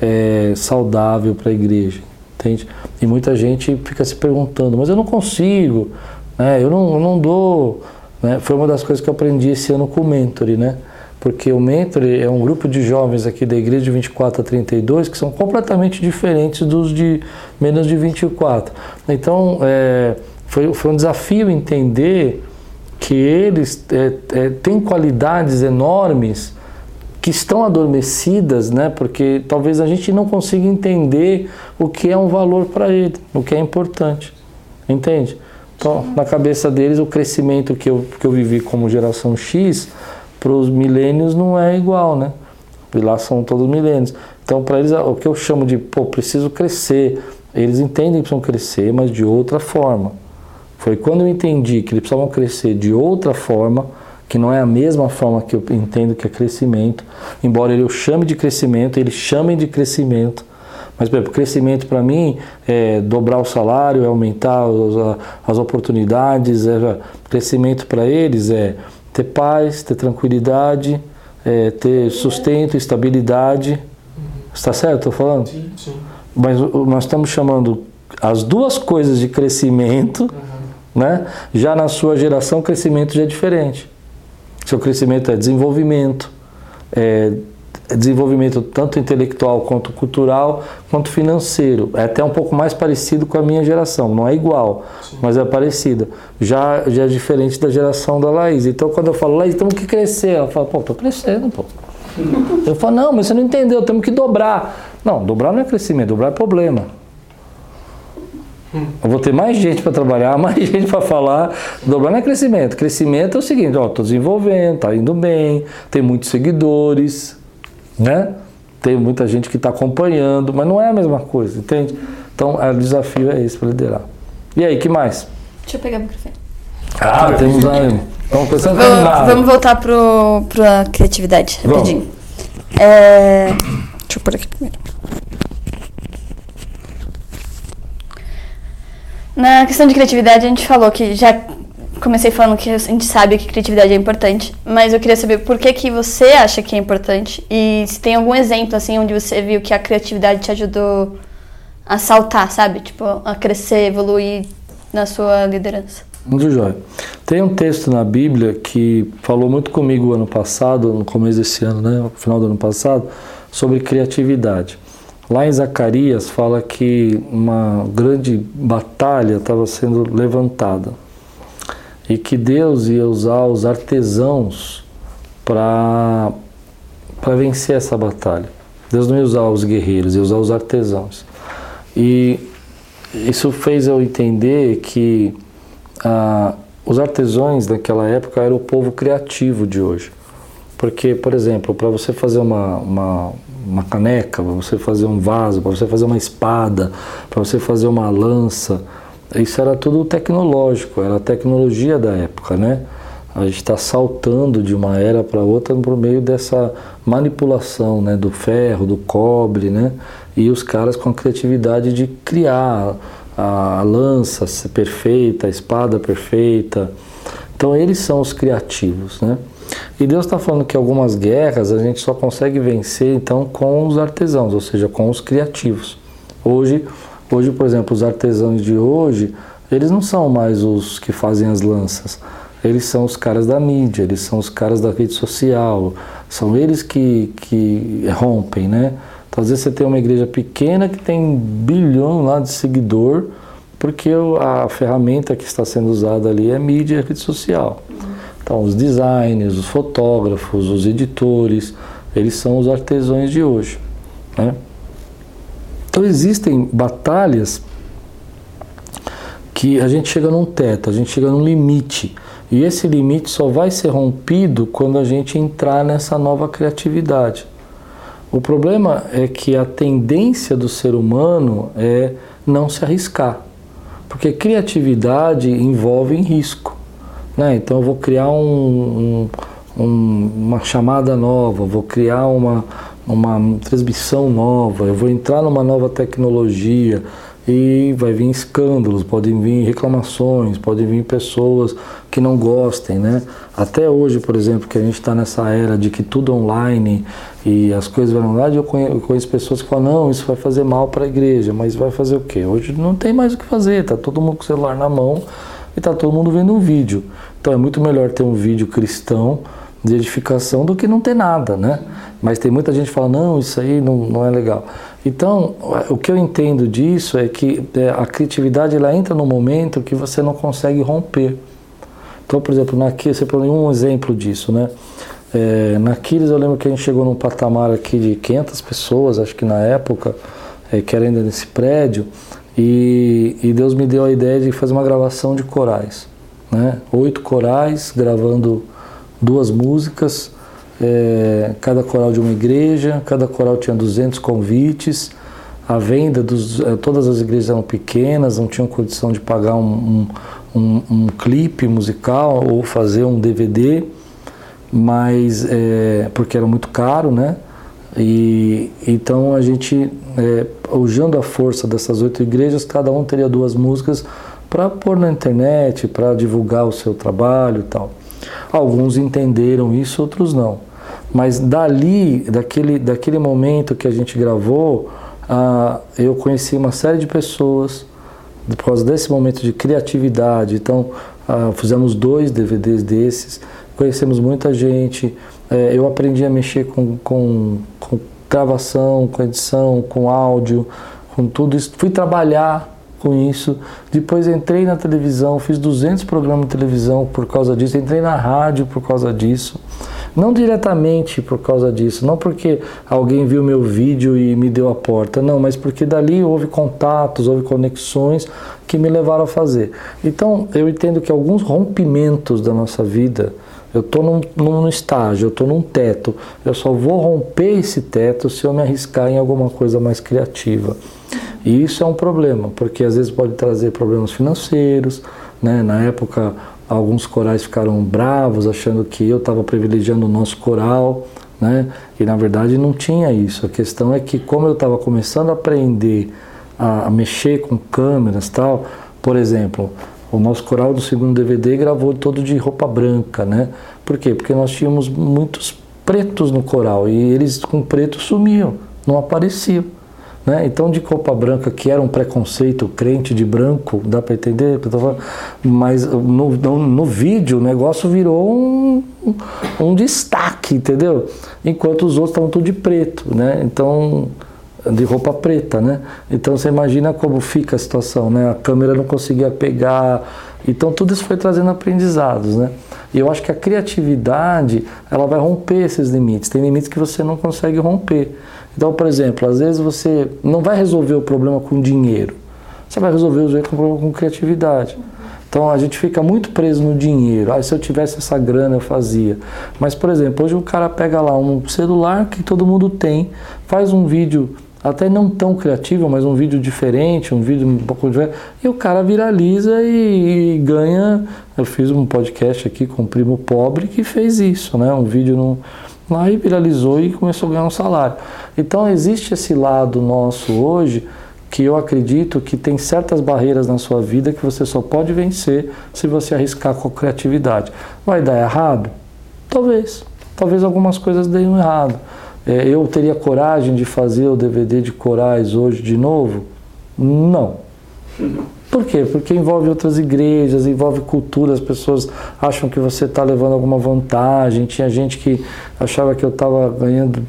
é, saudável para a igreja. Entende? E muita gente fica se perguntando, mas eu não consigo, né? eu, não, eu não dou. Né? Foi uma das coisas que eu aprendi esse ano com o Mentoring, né? Porque o Mentoring é um grupo de jovens aqui da igreja de 24 a 32 que são completamente diferentes dos de menos de 24. Então, é, foi, foi um desafio entender que eles é, é, têm qualidades enormes que estão adormecidas, né? Porque talvez a gente não consiga entender o que é um valor para ele, o que é importante, entende? Então, na cabeça deles, o crescimento que eu, que eu vivi como geração X para os milênios não é igual, né? E lá são todos milênios. Então, para eles, o que eu chamo de, pô, preciso crescer. Eles entendem que precisam crescer, mas de outra forma. Foi quando eu entendi que eles precisavam crescer de outra forma, que não é a mesma forma que eu entendo que é crescimento, embora o chame de crescimento, eles chamem de crescimento. Mas, por exemplo, crescimento para mim é dobrar o salário, é aumentar os- a- as oportunidades. É, crescimento para eles é ter paz, ter tranquilidade, é ter sustento, estabilidade. Está certo? Estou falando? Sim, sim. Mas nós estamos chamando as duas coisas de crescimento, né? Já na sua geração, o crescimento já é diferente. Seu crescimento é desenvolvimento, é desenvolvimento tanto intelectual quanto cultural, quanto financeiro. É até um pouco mais parecido com a minha geração, não é igual, mas é parecida. Já, já é diferente da geração da Laís. Então quando eu falo, Laís, temos que crescer, ela fala, pô, tô crescendo, pô. Eu falo, não, mas você não entendeu, temos que dobrar. Não, dobrar não é crescimento, dobrar é problema. Eu vou ter mais gente para trabalhar, mais gente para falar. Dobrar não é crescimento. Crescimento é o seguinte, ó, tô desenvolvendo, tá indo bem, tem muitos seguidores, né? Tem muita gente que está acompanhando, mas não é a mesma coisa, entende? Então, o desafio é esse para liderar. E aí, que mais? Deixa eu pegar o microfone. Ah, temos aí. Vamos pensando Vamos, vamos voltar para a criatividade, rapidinho. É, deixa eu pôr aqui primeiro. Na questão de criatividade, a gente falou que já comecei falando que a gente sabe que criatividade é importante, mas eu queria saber por que, que você acha que é importante e se tem algum exemplo assim onde você viu que a criatividade te ajudou a saltar, sabe? Tipo, a crescer, evoluir na sua liderança. Muito jóia. Tem um texto na Bíblia que falou muito comigo ano passado, no começo desse ano, né, no final do ano passado, sobre criatividade. Lá em Zacarias fala que uma grande batalha estava sendo levantada e que Deus ia usar os artesãos para vencer essa batalha. Deus não ia usar os guerreiros, ia usar os artesãos. E isso fez eu entender que ah, os artesãos daquela época eram o povo criativo de hoje. Porque, por exemplo, para você fazer uma, uma, uma caneca, para você fazer um vaso, para você fazer uma espada, para você fazer uma lança, isso era tudo tecnológico, era a tecnologia da época, né? A gente está saltando de uma era para outra por meio dessa manipulação, né? Do ferro, do cobre, né? E os caras com a criatividade de criar a lança perfeita, a espada perfeita. Então eles são os criativos, né? E Deus está falando que algumas guerras a gente só consegue vencer então com os artesãos, ou seja, com os criativos. Hoje Hoje, por exemplo, os artesãos de hoje, eles não são mais os que fazem as lanças. Eles são os caras da mídia, eles são os caras da rede social, são eles que, que rompem, né? Então, às vezes você tem uma igreja pequena que tem um bilhão lá de seguidor, porque a ferramenta que está sendo usada ali é mídia e rede social. Então, os designers, os fotógrafos, os editores, eles são os artesãos de hoje, né? Então existem batalhas que a gente chega num teto, a gente chega num limite. E esse limite só vai ser rompido quando a gente entrar nessa nova criatividade. O problema é que a tendência do ser humano é não se arriscar. Porque criatividade envolve risco. Né? Então eu vou criar um, um, uma chamada nova, vou criar uma, uma transmissão nova, eu vou entrar numa nova tecnologia e vai vir escândalos, podem vir reclamações, podem vir pessoas que não gostem, né? Até hoje, por exemplo, que a gente está nessa era de que tudo online e as coisas vão online, eu conheço, pessoas que falam, não, isso vai fazer mal para a igreja, mas vai fazer o quê? Hoje não tem mais o que fazer, tá todo mundo com o celular na mão e tá todo mundo vendo um vídeo. Então é muito melhor ter um vídeo cristão de edificação do que não ter nada, né? Mas tem muita gente que fala, não, isso aí não, não é legal. Então, o que eu entendo disso é que é, a criatividade ela entra no momento que você não consegue romper. Então, por exemplo, na você pôs um exemplo disso, né? É, na Aquiles eu lembro que a gente chegou num patamar aqui de 500 pessoas, acho que na época, é, que era ainda nesse prédio, e, e Deus me deu a ideia de fazer uma gravação de corais, né? Oito corais gravando duas músicas, é, cada coral de uma igreja, cada coral tinha 200 convites, a venda dos. É, todas as igrejas eram pequenas, não tinham condição de pagar um, um, um, um clipe musical ou fazer um DVD, mas é, porque era muito caro, né? E então a gente, é, usando a força dessas oito igrejas, cada um teria duas músicas para pôr na internet, para divulgar o seu trabalho e tal. Alguns entenderam isso, outros não. Mas dali, daquele, daquele momento que a gente gravou, ah, eu conheci uma série de pessoas por causa desse momento de criatividade. Então, ah, fizemos dois DVDs desses, conhecemos muita gente. É, eu aprendi a mexer com, com, com gravação, com edição, com áudio, com tudo isso. Fui trabalhar com isso. Depois entrei na televisão, fiz 200 programas de televisão por causa disso. Entrei na rádio por causa disso. Não diretamente por causa disso, não porque alguém viu meu vídeo e me deu a porta, não, mas porque dali houve contatos, houve conexões que me levaram a fazer. Então eu entendo que alguns rompimentos da nossa vida, eu estou num, num estágio, eu estou num teto, eu só vou romper esse teto se eu me arriscar em alguma coisa mais criativa. E isso é um problema, porque às vezes pode trazer problemas financeiros, né? Na época alguns corais ficaram bravos, achando que eu estava privilegiando o nosso coral, né? E na verdade não tinha isso. A questão é que como eu estava começando a aprender a, mexer com câmeras tal, por exemplo, o nosso coral do segundo DVD gravou todo de roupa branca, né? Por quê? Porque nós tínhamos muitos pretos no coral e eles com preto sumiam, não apareciam. Né? Então, de copa branca, que era um preconceito crente de branco, dá para entender? Mas no, no, no, vídeo o negócio virou um, um destaque, entendeu? Enquanto os outros estavam tudo de preto, né? Então, de roupa preta, né? Então você imagina como fica a situação, né? A câmera não conseguia pegar. Então tudo isso foi trazendo aprendizados, né? E eu acho que a criatividade, ela vai romper esses limites. Tem limites que você não consegue romper. Então, por exemplo, às vezes você não vai resolver o problema com dinheiro, você vai resolver o problema com criatividade. Então a gente fica muito preso no dinheiro. Ah, se eu tivesse essa grana eu fazia. Mas, por exemplo, hoje o cara pega lá um celular que todo mundo tem, faz um vídeo até não tão criativo, mas um vídeo diferente, um vídeo um pouco diferente, e o cara viraliza e, e ganha. Eu fiz um podcast aqui com um primo pobre que fez isso, né? Um vídeo no Lá e viralizou e começou a ganhar um salário. Então existe esse lado nosso hoje que eu acredito que tem certas barreiras na sua vida que você só pode vencer se você arriscar com criatividade. Vai dar errado? Talvez. Talvez algumas coisas deem errado. É, eu teria coragem de fazer o DVD de corais hoje de novo? Não. Por quê? Porque envolve outras igrejas, envolve cultura, as pessoas acham que você está levando alguma vantagem. Tinha gente que achava que eu estava ganhando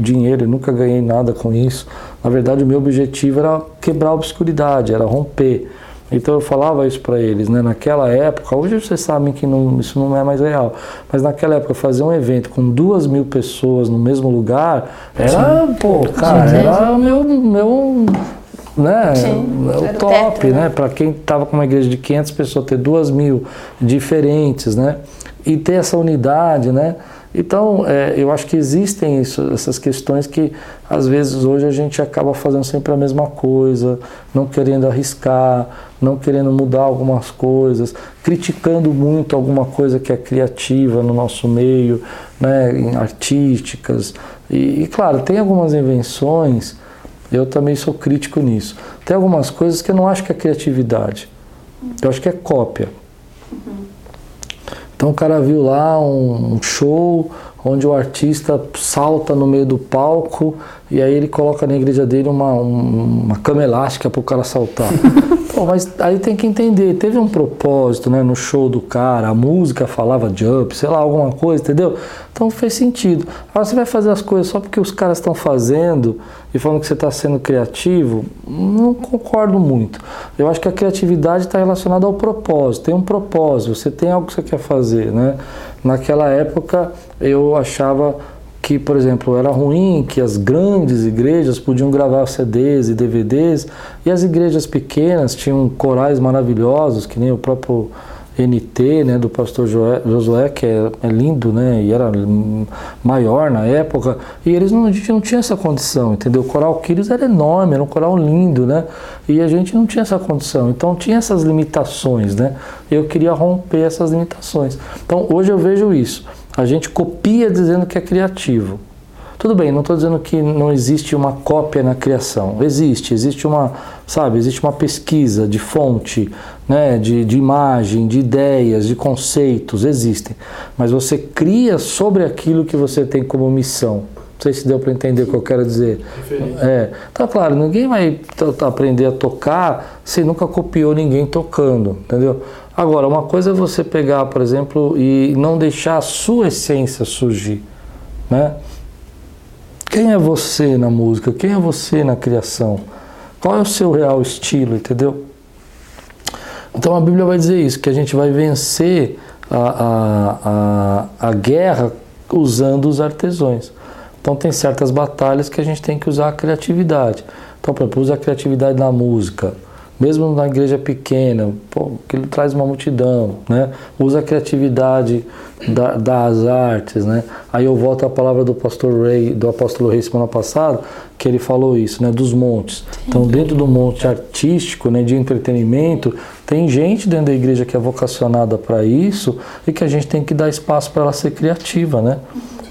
dinheiro e nunca ganhei nada com isso. Na verdade, o meu objetivo era quebrar a obscuridade, era romper. Então eu falava isso para eles, né? Naquela época, hoje vocês sabem que não, isso não é mais real, mas naquela época fazer um evento com duas mil pessoas no mesmo lugar era, Sim. pô, cara, era o meu, meu né? Sim, é o top, teto, né? né? Para quem estava com uma igreja de 500 pessoas, ter duas mil diferentes, né? E ter essa unidade, né? Então, é, eu acho que existem isso, essas questões que, às vezes, hoje a gente acaba fazendo sempre a mesma coisa, não querendo arriscar, não querendo mudar algumas coisas, criticando muito alguma coisa que é criativa no nosso meio, né, artísticas. E, e claro, tem algumas invenções eu também sou crítico nisso. Tem algumas coisas que eu não acho que é criatividade. Eu acho que é cópia. Então o cara viu lá um show onde o artista salta no meio do palco e aí ele coloca na igreja dele uma, uma cama elástica para o cara saltar. Pô, mas aí tem que entender, teve um propósito né, no show do cara, a música falava jump, sei lá, alguma coisa, entendeu? Então fez sentido. Agora você vai fazer as coisas só porque os caras estão fazendo e falando que você está sendo criativo, não concordo muito. Eu acho que a criatividade está relacionada ao propósito, tem um propósito, você tem algo que você quer fazer, né? Naquela época eu achava que, por exemplo, era ruim que as grandes igrejas podiam gravar CDs e DVDs e as igrejas pequenas tinham corais maravilhosos, que nem o próprio NT, né, do pastor Josué, que é, é, lindo, né, e era maior na época, e eles não, a gente não tinha essa condição, entendeu? O coral Quiris era enorme, era um coral lindo, né, e a gente não tinha essa condição, então tinha essas limitações, né, eu queria romper essas limitações. Então hoje eu vejo isso. A gente copia dizendo que é criativo. Tudo bem, não estou dizendo que não existe uma cópia na criação. Existe, existe uma, sabe, existe uma pesquisa de fonte, né, de, de imagem, de ideias, de conceitos, existem. Mas você cria sobre aquilo que você tem como missão. Não sei se deu para entender o que eu quero dizer. É, tá claro, ninguém vai aprender a tocar se nunca copiou ninguém tocando, entendeu? Agora, uma coisa é você pegar, por exemplo, e não deixar a sua essência surgir, né? Quem é você na música? Quem é você na criação? Qual é o seu real estilo, entendeu? Então a Bíblia vai dizer isso, que a gente vai vencer a, a, a, a guerra usando os artesãos. Então tem certas batalhas que a gente tem que usar a criatividade. Então, por exemplo, usa a criatividade na música. Mesmo na igreja pequena, pô, que ele traz uma multidão, né? Usa a criatividade da- das artes, né? Aí eu volto à palavra do pastor Rei, do apóstolo Rei semana passada, que ele falou isso, né? Dos montes. Então, dentro do monte artístico, né? De entretenimento, tem gente dentro da igreja que é vocacionada para isso e que a gente tem que dar espaço para ela ser criativa, né?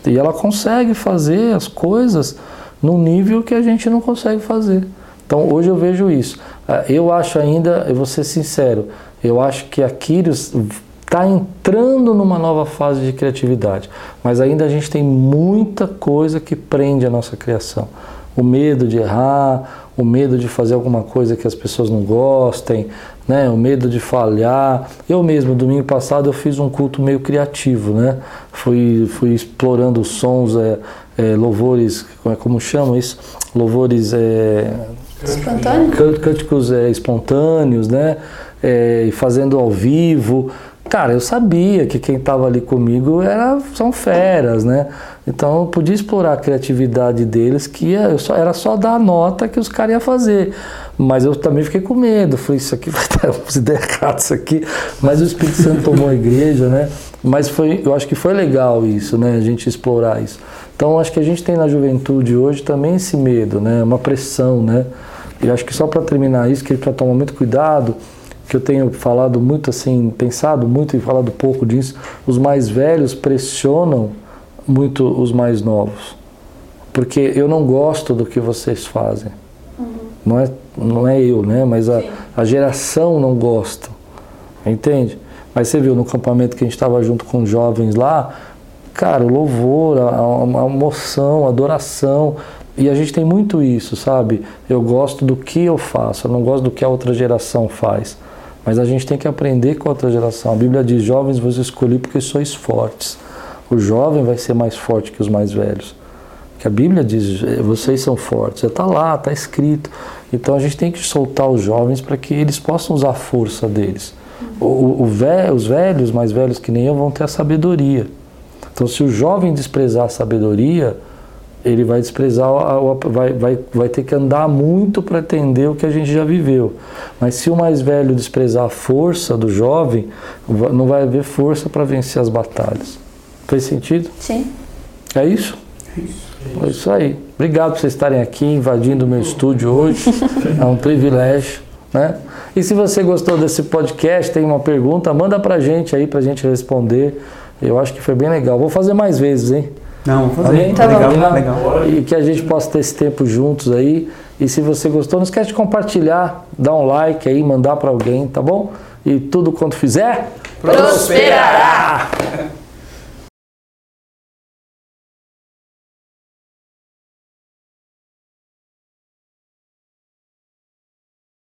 E ela consegue fazer as coisas num nível que a gente não consegue fazer. Então hoje eu vejo isso. Ah, Eu acho ainda, eu vou ser sincero, eu acho que a Quírios está entrando numa nova fase de criatividade, mas ainda a gente tem muita coisa que prende a nossa criação. O medo de errar, o medo de fazer alguma coisa que as pessoas não gostem, né? o medo de falhar. Eu mesmo, domingo passado, eu fiz um culto meio criativo, né? Fui, fui explorando sons, é, é, louvores, como é- como chama isso? Louvores é, Espontâneo? Cân- cânticos é, espontâneos, né? É, fazendo ao vivo. Cara, eu sabia que quem estava ali comigo era, são feras, né? Então eu podia explorar a criatividade deles, que eu só, era só dar a nota que os caras iam fazer. Mas eu também fiquei com medo. Falei, isso aqui vai dar umas ideias erradas isso aqui. Mas o Espírito Santo tomou a igreja, né? Mas foi, eu acho que foi legal isso, né? A gente explorar isso. Então acho que a gente tem na juventude hoje também esse medo, né? Uma pressão, né? E acho que só para terminar isso, que a gente precisa tomar muito cuidado, que eu tenho falado muito assim, pensado muito e falado pouco disso, os mais velhos pressionam muito os mais novos. Porque eu não gosto do que vocês fazem. Não, é, não é eu, né? Mas a, a geração não gosta. Entende? Mas você viu no campamento que a gente estava junto com jovens lá, cara, o louvor, a, a, emoção, a adoração. E a gente tem muito isso, sabe? Eu gosto do que eu faço, eu não gosto do que a outra geração faz. Mas a gente tem que aprender com a outra geração. A Bíblia diz: jovens vos escolhi porque sois fortes. O jovem vai ser mais forte que os mais velhos. Que a Bíblia diz: vocês são fortes. Está lá, está escrito. Então a gente tem que soltar os jovens para que eles possam usar a força deles. O, o, o vé- os velhos, mais velhos que nem eu, vão ter a sabedoria. Então, se o jovem desprezar a sabedoria, ele vai desprezar, vai, vai, vai ter que andar muito para entender o que a gente já viveu. Mas se o mais velho desprezar a força do jovem, não vai haver força para vencer as batalhas. Fez sentido? Sim. É isso? É isso aí. Obrigado por vocês estarem aqui invadindo o meu estúdio hoje. É um privilégio, né? E se você gostou desse podcast, tem uma pergunta, manda pra gente aí pra gente responder. Eu acho que foi bem legal. Vou fazer mais vezes, hein? Não, vamos fazer. Tá bom. legal, legal. E que a gente possa ter esse tempo juntos aí. E se você gostou, não esquece de compartilhar, dar um like aí, mandar pra alguém, tá bom? E tudo quanto fizer, Prosperará!